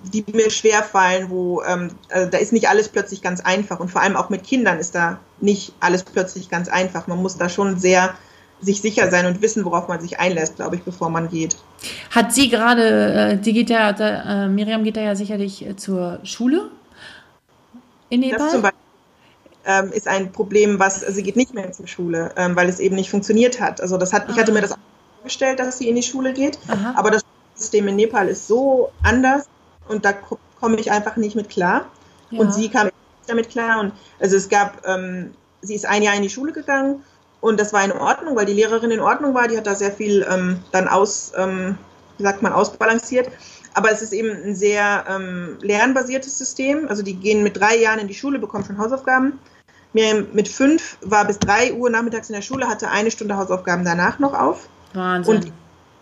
die mir schwer fallen, wo ähm, also da ist nicht alles plötzlich ganz einfach und vor allem auch mit Kindern ist da nicht alles plötzlich ganz einfach. Man muss da schon sehr sich sicher sein und wissen, worauf man sich einlässt, glaube ich, bevor man geht. Hat sie gerade, äh, die geht ja, äh, Miriam geht da ja sicherlich äh, zur Schule in Nepal? Das zum Beispiel ähm, ist ein Problem, was also sie geht nicht mehr zur Schule, ähm, weil es eben nicht funktioniert hat. Also das hat, ich hatte mir das vorgestellt, dass sie in die Schule geht, Aha. aber das System in Nepal ist so anders, und da komme ich einfach nicht mit klar. Ja. Und sie kam damit klar. Und also es gab, ähm, sie ist ein Jahr in die Schule gegangen und das war in Ordnung, weil die Lehrerin in Ordnung war. Die hat da sehr viel ähm, dann aus, ähm, wie sagt man, ausbalanciert. Aber es ist eben ein sehr ähm, lernbasiertes System. Also die gehen mit drei Jahren in die Schule, bekommen schon Hausaufgaben. Mir mit fünf war bis drei Uhr nachmittags in der Schule, hatte eine Stunde Hausaufgaben danach noch auf. Wahnsinn. Und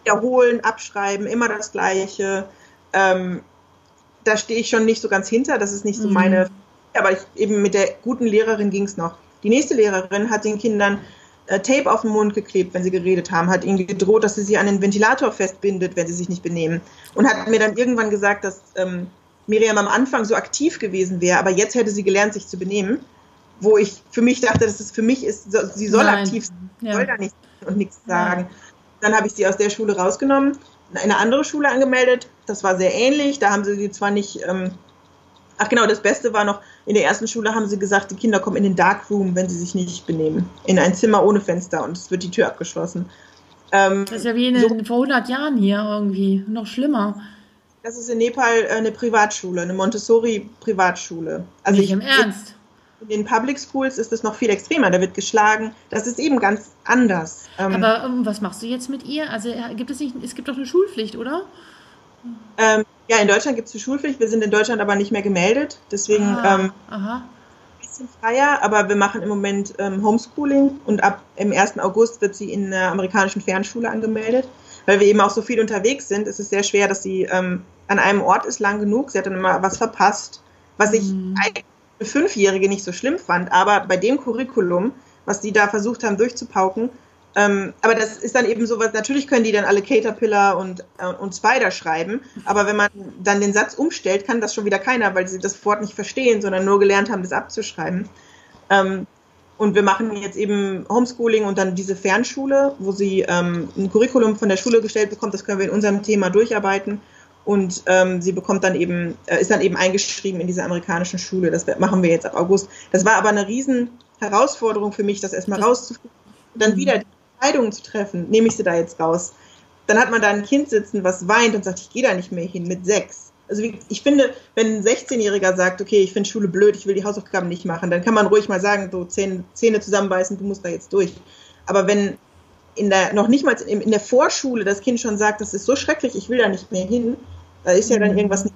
wiederholen, abschreiben, immer das Gleiche. Ähm, da stehe ich schon nicht so ganz hinter. Das ist nicht so mhm. meine. Aber ich, eben mit der guten Lehrerin ging es noch. Die nächste Lehrerin hat den Kindern äh, Tape auf den Mund geklebt, wenn sie geredet haben, hat ihnen gedroht, dass sie sie an den Ventilator festbindet, wenn sie sich nicht benehmen. Und hat mir dann irgendwann gesagt, dass ähm, Miriam am Anfang so aktiv gewesen wäre, aber jetzt hätte sie gelernt, sich zu benehmen. Wo ich für mich dachte, dass es für mich ist, so, sie soll Nein. aktiv sein, ja. soll da nichts und nichts sagen. Ja. Dann habe ich sie aus der Schule rausgenommen eine andere Schule angemeldet. Das war sehr ähnlich. Da haben sie sie zwar nicht. Ähm, ach genau, das Beste war noch, in der ersten Schule haben sie gesagt, die Kinder kommen in den Darkroom, wenn sie sich nicht benehmen. In ein Zimmer ohne Fenster und es wird die Tür abgeschlossen. Ähm, das ist ja wie in, so, vor 100 Jahren hier irgendwie. Noch schlimmer. Das ist in Nepal äh, eine Privatschule, eine Montessori-Privatschule. Also Nicht ich, im Ernst? In den Public Schools ist es noch viel extremer, da wird geschlagen. Das ist eben ganz anders. Ähm, Aber um, was machst du jetzt mit ihr? Also gibt es nicht, es gibt doch eine Schulpflicht, oder? Ähm, ja, in Deutschland gibt es eine Schulpflicht. Wir sind in Deutschland aber nicht mehr gemeldet. Deswegen ah, ähm, ein bisschen freier. Aber wir machen im Moment ähm, Homeschooling und ab im 1. August wird sie in der amerikanischen Fernschule angemeldet. Weil wir eben auch so viel unterwegs sind, ist es sehr schwer, dass sie ähm, an einem Ort ist lang genug. Sie hat dann immer was verpasst, was ich mhm. eigentlich für Fünfjährige nicht so schlimm fand. Aber bei dem Curriculum, was die da versucht haben durchzupauken, ähm, aber das ist dann eben so was, natürlich können die dann alle Caterpillar und, äh, und Spider schreiben, aber wenn man dann den Satz umstellt, kann das schon wieder keiner, weil sie das Wort nicht verstehen, sondern nur gelernt haben, das abzuschreiben. Ähm, und wir machen jetzt eben Homeschooling und dann diese Fernschule, wo sie ähm, ein Curriculum von der Schule gestellt bekommt, das können wir in unserem Thema durcharbeiten. Und ähm, sie bekommt dann eben, äh, ist dann eben eingeschrieben in diese amerikanischen Schule. Das machen wir jetzt ab August. Das war aber eine riesen Herausforderung für mich, das erstmal rauszufinden. Und dann wieder die Entscheidungen zu treffen, nehme ich sie da jetzt raus. Dann hat man da ein Kind sitzen, was weint und sagt, ich gehe da nicht mehr hin mit sechs. Also ich finde, wenn ein 16-Jähriger sagt, okay, ich finde Schule blöd, ich will die Hausaufgaben nicht machen, dann kann man ruhig mal sagen, so Zähne, Zähne zusammenbeißen, du musst da jetzt durch. Aber wenn in der, noch nicht mal in, in der Vorschule das Kind schon sagt, das ist so schrecklich, ich will da nicht mehr hin, da ist ja dann mhm. irgendwas nicht.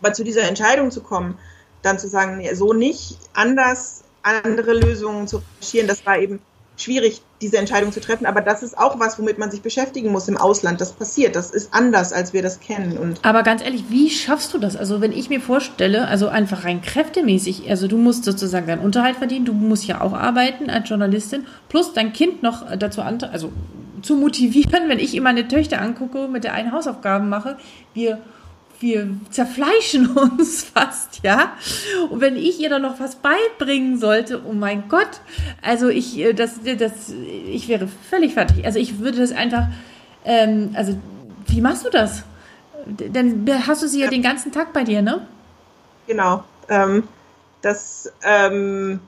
Aber zu dieser Entscheidung zu kommen, dann zu sagen, nee, so nicht, anders, andere Lösungen zu recherchieren, das war eben schwierig, diese Entscheidung zu treffen. Aber das ist auch was, womit man sich beschäftigen muss im Ausland. Das passiert. Das ist anders, als wir das kennen. Und Aber ganz ehrlich, wie schaffst du das? Also wenn ich mir vorstelle, also einfach rein kräftemäßig, also du musst sozusagen deinen Unterhalt verdienen, du musst ja auch arbeiten als Journalistin, plus dein Kind noch dazu an, also zu motivieren, [laughs] wenn ich immer meine Töchter angucke, mit der einen Hausaufgaben mache, wir wir zerfleischen [laughs] uns fast, ja. Und wenn ich ihr dann noch was beibringen sollte, oh mein Gott, also ich, äh, das, das, ich wäre völlig fertig. Also ich würde das einfach, ähm, also wie machst du das? Dann hast du sie ja, ja den ganzen Tag bei dir, ne? Genau. Ähm, das, ähm,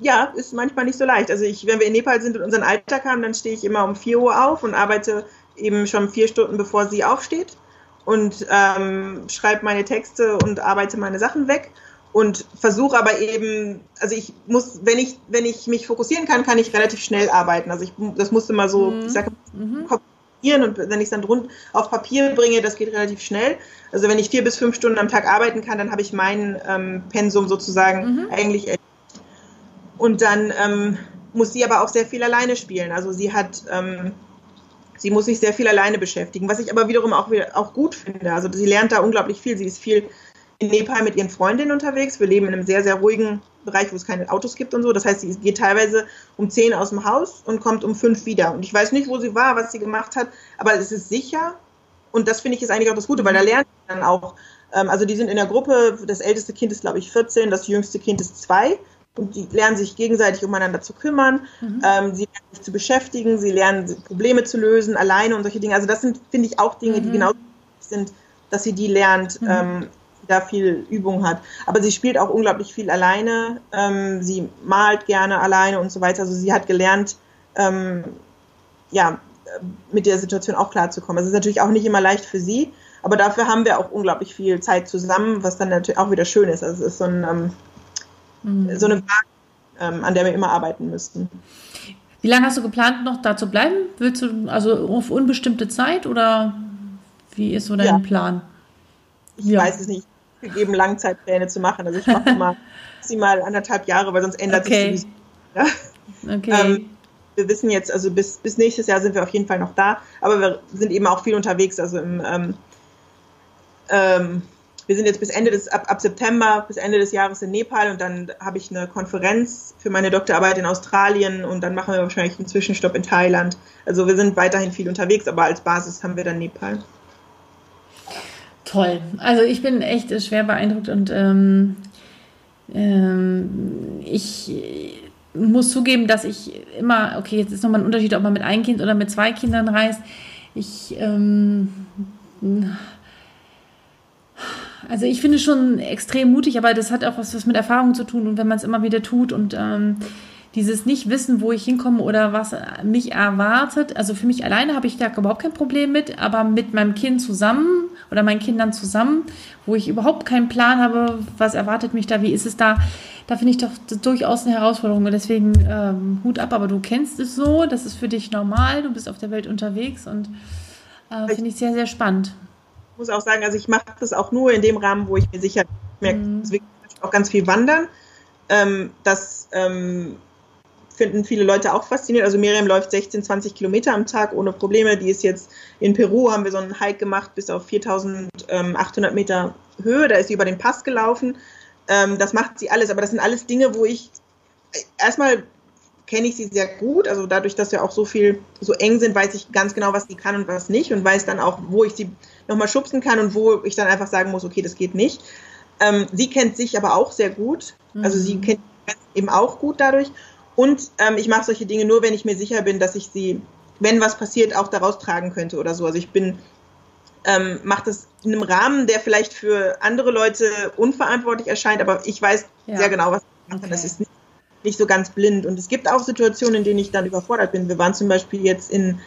ja, ist manchmal nicht so leicht. Also ich, wenn wir in Nepal sind und unseren Alltag haben, dann stehe ich immer um 4 Uhr auf und arbeite eben schon vier Stunden, bevor sie aufsteht und ähm, schreibe meine Texte und arbeite meine Sachen weg und versuche aber eben, also ich muss, wenn ich, wenn ich mich fokussieren kann, kann ich relativ schnell arbeiten. Also ich, das musste mal so, mhm. ich sage, mhm. kopieren und wenn ich es dann rund auf Papier bringe, das geht relativ schnell. Also wenn ich vier bis fünf Stunden am Tag arbeiten kann, dann habe ich mein ähm, Pensum sozusagen mhm. eigentlich erledigt. Und dann ähm, muss sie aber auch sehr viel alleine spielen. Also sie hat ähm, Sie muss sich sehr viel alleine beschäftigen, was ich aber wiederum auch, auch gut finde. Also sie lernt da unglaublich viel. Sie ist viel in Nepal mit ihren Freundinnen unterwegs. Wir leben in einem sehr, sehr ruhigen Bereich, wo es keine Autos gibt und so. Das heißt, sie geht teilweise um zehn aus dem Haus und kommt um fünf wieder. Und ich weiß nicht, wo sie war, was sie gemacht hat, aber es ist sicher. Und das finde ich ist eigentlich auch das Gute, weil da lernt sie dann auch. Ähm, also die sind in der Gruppe, das älteste Kind ist, glaube ich, 14, das jüngste Kind ist zwei und die lernen sich gegenseitig umeinander zu kümmern, mhm. ähm, sie lernen sich zu beschäftigen, sie lernen Probleme zu lösen, alleine und solche Dinge. Also das sind, finde ich, auch Dinge, mhm. die genau sind, dass sie die lernt, mhm. ähm, da viel Übung hat. Aber sie spielt auch unglaublich viel alleine, ähm, sie malt gerne alleine und so weiter. Also sie hat gelernt, ähm, ja, mit der Situation auch klarzukommen. Es ist natürlich auch nicht immer leicht für sie, aber dafür haben wir auch unglaublich viel Zeit zusammen, was dann natürlich auch wieder schön ist. Also es ist so ein ähm, Mhm. So eine Waage, ähm, an der wir immer arbeiten müssten. Wie lange hast du geplant, noch da zu bleiben? Willst du also auf unbestimmte Zeit oder wie ist so dein ja. Plan? Ich ja. weiß es nicht. Gegeben, Langzeitpläne zu machen. Also ich mache [laughs] mal maximal anderthalb Jahre, weil sonst ändert okay. sich sowieso. Ja? Okay. Ähm, wir wissen jetzt, also bis, bis nächstes Jahr sind wir auf jeden Fall noch da, aber wir sind eben auch viel unterwegs. Also im ähm, ähm, wir sind jetzt bis Ende des, ab, ab September, bis Ende des Jahres in Nepal und dann habe ich eine Konferenz für meine Doktorarbeit in Australien und dann machen wir wahrscheinlich einen Zwischenstopp in Thailand. Also wir sind weiterhin viel unterwegs, aber als Basis haben wir dann Nepal. Toll. Also ich bin echt schwer beeindruckt und ähm, ähm, ich muss zugeben, dass ich immer, okay, jetzt ist nochmal ein Unterschied, ob man mit einem Kind oder mit zwei Kindern reist. Ich ähm, also ich finde schon extrem mutig, aber das hat auch was, was mit Erfahrung zu tun und wenn man es immer wieder tut und ähm, dieses nicht wissen, wo ich hinkomme oder was mich erwartet. Also für mich alleine habe ich da überhaupt kein Problem mit, aber mit meinem Kind zusammen oder meinen Kindern zusammen, wo ich überhaupt keinen Plan habe, was erwartet mich da, wie ist es da, da finde ich doch durchaus eine Herausforderung. Und deswegen ähm, Hut ab, aber du kennst es so, das ist für dich normal, du bist auf der Welt unterwegs und äh, finde ich sehr, sehr spannend. Ich muss auch sagen, also ich mache das auch nur in dem Rahmen, wo ich mir sicher merke, mhm. deswegen auch ganz viel wandern. Ähm, das ähm, finden viele Leute auch faszinierend. Also Miriam läuft 16, 20 Kilometer am Tag ohne Probleme. Die ist jetzt in Peru, haben wir so einen Hike gemacht bis auf 4800 Meter Höhe. Da ist sie über den Pass gelaufen. Ähm, das macht sie alles, aber das sind alles Dinge, wo ich erstmal kenne ich sie sehr gut. Also dadurch, dass wir auch so viel so eng sind, weiß ich ganz genau, was sie kann und was nicht und weiß dann auch, wo ich sie nochmal schubsen kann und wo ich dann einfach sagen muss, okay, das geht nicht. Ähm, sie kennt sich aber auch sehr gut. Also sie mhm. kennt eben auch gut dadurch. Und ähm, ich mache solche Dinge nur, wenn ich mir sicher bin, dass ich sie, wenn was passiert, auch daraus tragen könnte oder so. Also ich bin, ähm, mache das in einem Rahmen, der vielleicht für andere Leute unverantwortlich erscheint, aber ich weiß ja. sehr genau, was ich mache. Okay. Das ist nicht, nicht, so ganz blind. Und es gibt auch Situationen, in denen ich dann überfordert bin. Wir waren zum Beispiel jetzt in,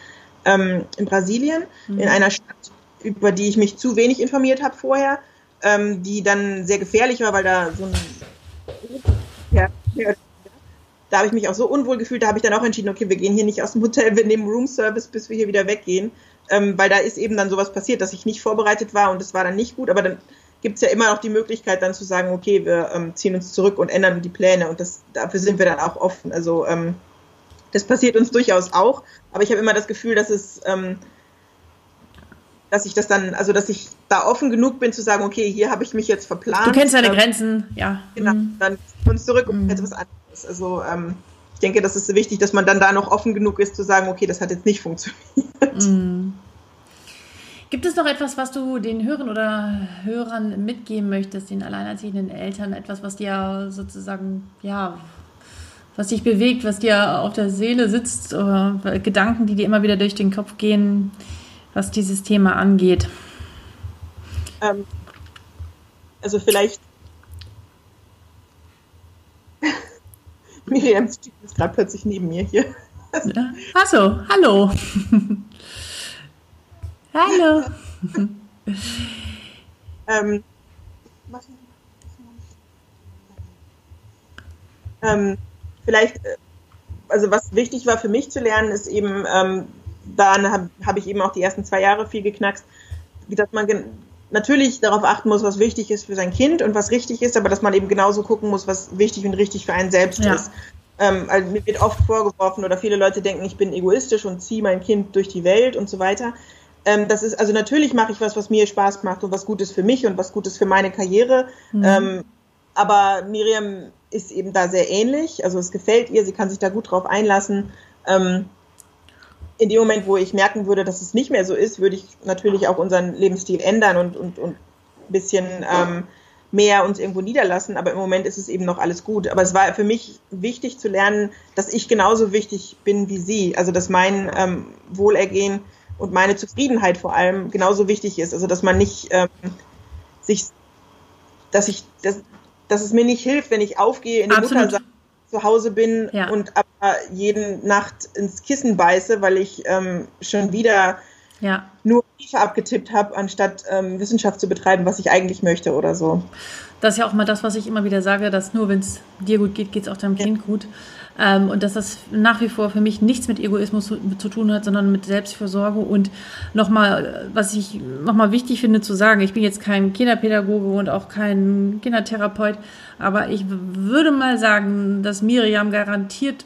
ähm, in Brasilien, mhm. in einer Stadt, über die ich mich zu wenig informiert habe vorher, ähm, die dann sehr gefährlich war, weil da so ein ja, da habe ich mich auch so unwohl gefühlt, da habe ich dann auch entschieden, okay, wir gehen hier nicht aus dem Hotel, wir nehmen Room Service, bis wir hier wieder weggehen. Ähm, weil da ist eben dann sowas passiert, dass ich nicht vorbereitet war und das war dann nicht gut, aber dann gibt es ja immer noch die Möglichkeit dann zu sagen, okay, wir ähm, ziehen uns zurück und ändern die Pläne und das, dafür sind wir dann auch offen. Also ähm, das passiert uns durchaus auch, aber ich habe immer das Gefühl, dass es, ähm, dass ich das dann, also dass ich da offen genug bin zu sagen, okay, hier habe ich mich jetzt verplant. Du kennst deine ähm, Grenzen, ja. Genau, mhm. dann uns zurück und mhm. etwas anderes. Also ähm, ich denke, das ist wichtig, dass man dann da noch offen genug ist zu sagen, okay, das hat jetzt nicht funktioniert. Mhm. Gibt es noch etwas, was du den Hörern oder Hörern mitgeben möchtest, den alleinerziehenden Eltern, etwas, was dir sozusagen, ja, was dich bewegt, was dir auf der Seele sitzt, oder Gedanken, die dir immer wieder durch den Kopf gehen, was dieses Thema angeht? Ähm, also vielleicht Miriams Typ ist gerade plötzlich neben mir hier. Achso, hallo. [laughs] hallo. ähm, ähm, vielleicht, äh, also was wichtig war für mich zu lernen, ist eben, ähm, dann habe hab ich eben auch die ersten zwei Jahre viel geknackst, dass man natürlich darauf achten muss, was wichtig ist für sein Kind und was richtig ist, aber dass man eben genauso gucken muss, was wichtig und richtig für einen selbst ja. ist. Ähm, also mir wird oft vorgeworfen oder viele Leute denken, ich bin egoistisch und ziehe mein Kind durch die Welt und so weiter. Ähm, das ist, also natürlich mache ich was, was mir Spaß macht und was gut ist für mich und was gut ist für meine Karriere. Mhm. Ähm, aber Miriam ist eben da sehr ähnlich. Also es gefällt ihr, sie kann sich da gut drauf einlassen. Ähm, in dem Moment, wo ich merken würde, dass es nicht mehr so ist, würde ich natürlich auch unseren Lebensstil ändern und, und, und ein bisschen ähm, mehr uns irgendwo niederlassen. Aber im Moment ist es eben noch alles gut. Aber es war für mich wichtig zu lernen, dass ich genauso wichtig bin wie sie. Also dass mein ähm, Wohlergehen und meine Zufriedenheit vor allem genauso wichtig ist. Also dass man nicht ähm, sich, dass ich, dass, dass es mir nicht hilft, wenn ich aufgehe in die Absolut. Mutter zu Hause bin ja. und aber jeden Nacht ins Kissen beiße, weil ich ähm, schon wieder ja. nur Briefe abgetippt habe, anstatt ähm, Wissenschaft zu betreiben, was ich eigentlich möchte oder so. Das ist ja auch mal das, was ich immer wieder sage, dass nur wenn es dir gut geht, geht es auch deinem ja. Kind gut. Ähm, und dass das nach wie vor für mich nichts mit Egoismus zu, zu tun hat, sondern mit Selbstfürsorge. Und nochmal, was ich nochmal wichtig finde zu sagen, ich bin jetzt kein Kinderpädagoge und auch kein Kindertherapeut, aber ich würde mal sagen, dass Miriam garantiert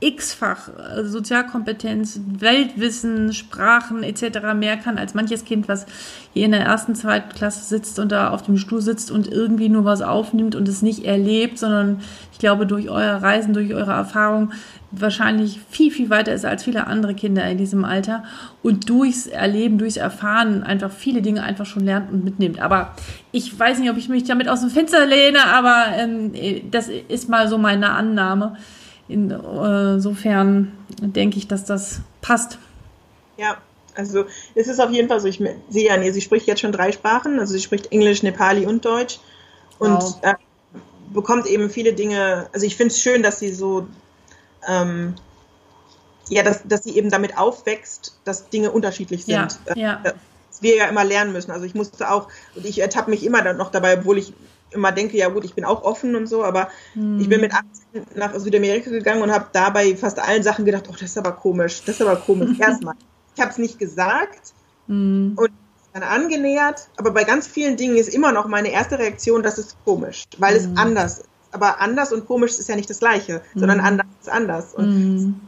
x-fach äh, Sozialkompetenz, Weltwissen, Sprachen etc. mehr kann als manches Kind, was hier in der ersten, zweiten Klasse sitzt und da auf dem Stuhl sitzt und irgendwie nur was aufnimmt und es nicht erlebt, sondern ich glaube, durch eure Reisen, durch eure Erfahrung wahrscheinlich viel, viel weiter ist als viele andere Kinder in diesem Alter und durchs Erleben, durchs Erfahren einfach viele Dinge einfach schon lernt und mitnimmt. Aber ich weiß nicht, ob ich mich damit aus dem Fenster lehne, aber ähm, das ist mal so meine Annahme. Insofern denke ich, dass das passt. Ja, also es ist auf jeden Fall so, ich sehe ja, sie spricht jetzt schon drei Sprachen, also sie spricht Englisch, Nepali und Deutsch. Und wow. äh, bekommt eben viele Dinge, also ich finde es schön, dass sie so, ähm, ja, dass, dass sie eben damit aufwächst, dass Dinge unterschiedlich sind. Ja, ja. Dass wir ja immer lernen müssen. Also ich musste auch, und ich ertappe mich immer dann noch dabei, obwohl ich immer denke, ja gut, ich bin auch offen und so, aber hm. ich bin mit 18 nach Südamerika gegangen und habe dabei fast allen Sachen gedacht, oh, das ist aber komisch, das ist aber komisch. [laughs] Erstmal. Ich habe es nicht gesagt hm. und dann angenähert, aber bei ganz vielen Dingen ist immer noch meine erste Reaktion, das ist komisch, weil hm. es anders ist. Aber anders und komisch ist ja nicht das Gleiche, sondern hm. anders ist anders. Und hm.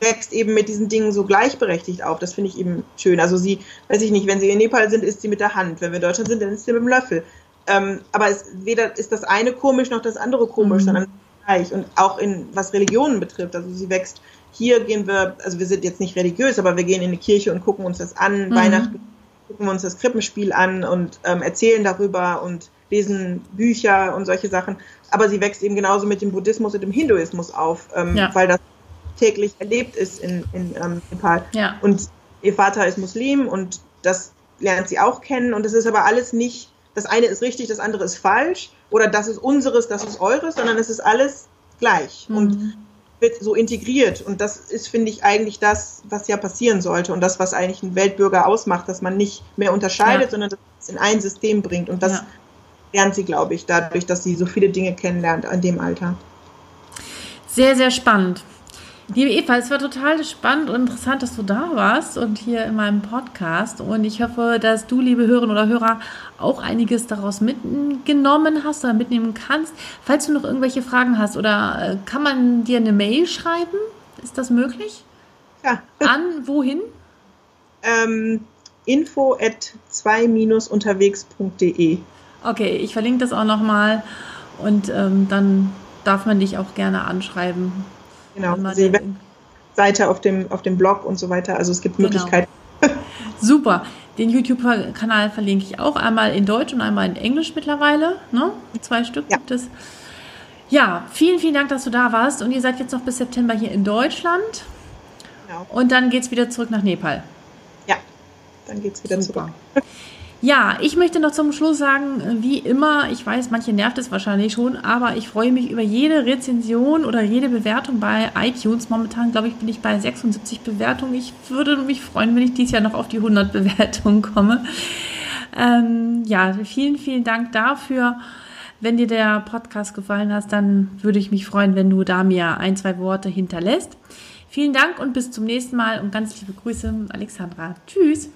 wächst eben mit diesen Dingen so gleichberechtigt auf. Das finde ich eben schön. Also sie, weiß ich nicht, wenn sie in Nepal sind, ist sie mit der Hand. Wenn wir in Deutschland sind, dann ist sie mit dem Löffel. Ähm, aber es, weder ist das eine komisch noch das andere komisch, mhm. sondern gleich. Und auch in was Religionen betrifft. Also sie wächst. Hier gehen wir, also wir sind jetzt nicht religiös, aber wir gehen in die Kirche und gucken uns das an. Mhm. Weihnachten gucken wir uns das Krippenspiel an und ähm, erzählen darüber und lesen Bücher und solche Sachen. Aber sie wächst eben genauso mit dem Buddhismus und dem Hinduismus auf, ähm, ja. weil das täglich erlebt ist in, in ähm, Nepal. Ja. Und ihr Vater ist Muslim und das lernt sie auch kennen. Und es ist aber alles nicht das eine ist richtig, das andere ist falsch oder das ist unseres, das ist eures, sondern es ist alles gleich mhm. und wird so integriert. Und das ist, finde ich, eigentlich das, was ja passieren sollte und das, was eigentlich ein Weltbürger ausmacht, dass man nicht mehr unterscheidet, ja. sondern das in ein System bringt. Und das ja. lernt sie, glaube ich, dadurch, dass sie so viele Dinge kennenlernt an dem Alter. Sehr, sehr spannend. Liebe Eva, es war total spannend und interessant, dass du da warst und hier in meinem Podcast. Und ich hoffe, dass du, liebe Hörerinnen oder Hörer, auch einiges daraus mitgenommen hast oder mitnehmen kannst. Falls du noch irgendwelche Fragen hast oder äh, kann man dir eine Mail schreiben? Ist das möglich? Ja. [laughs] An wohin? Ähm, info at 2-unterwegs.de. Okay, ich verlinke das auch nochmal und ähm, dann darf man dich auch gerne anschreiben. Genau, die Seite auf dem, auf dem Blog und so weiter. Also es gibt genau. Möglichkeiten. [laughs] Super. Den YouTube-Kanal verlinke ich auch einmal in Deutsch und einmal in Englisch mittlerweile. Ne? Zwei Stück ja. gibt es. Ja, vielen, vielen Dank, dass du da warst. Und ihr seid jetzt noch bis September hier in Deutschland. Genau. Und dann geht es wieder zurück nach Nepal. Ja, dann geht es wieder Super. zurück. Ja, ich möchte noch zum Schluss sagen, wie immer, ich weiß, manche nervt es wahrscheinlich schon, aber ich freue mich über jede Rezension oder jede Bewertung bei iTunes. Momentan, glaube ich, bin ich bei 76 Bewertungen. Ich würde mich freuen, wenn ich dieses Jahr noch auf die 100 Bewertungen komme. Ähm, ja, vielen, vielen Dank dafür. Wenn dir der Podcast gefallen hat, dann würde ich mich freuen, wenn du da mir ein, zwei Worte hinterlässt. Vielen Dank und bis zum nächsten Mal und ganz liebe Grüße, Alexandra. Tschüss.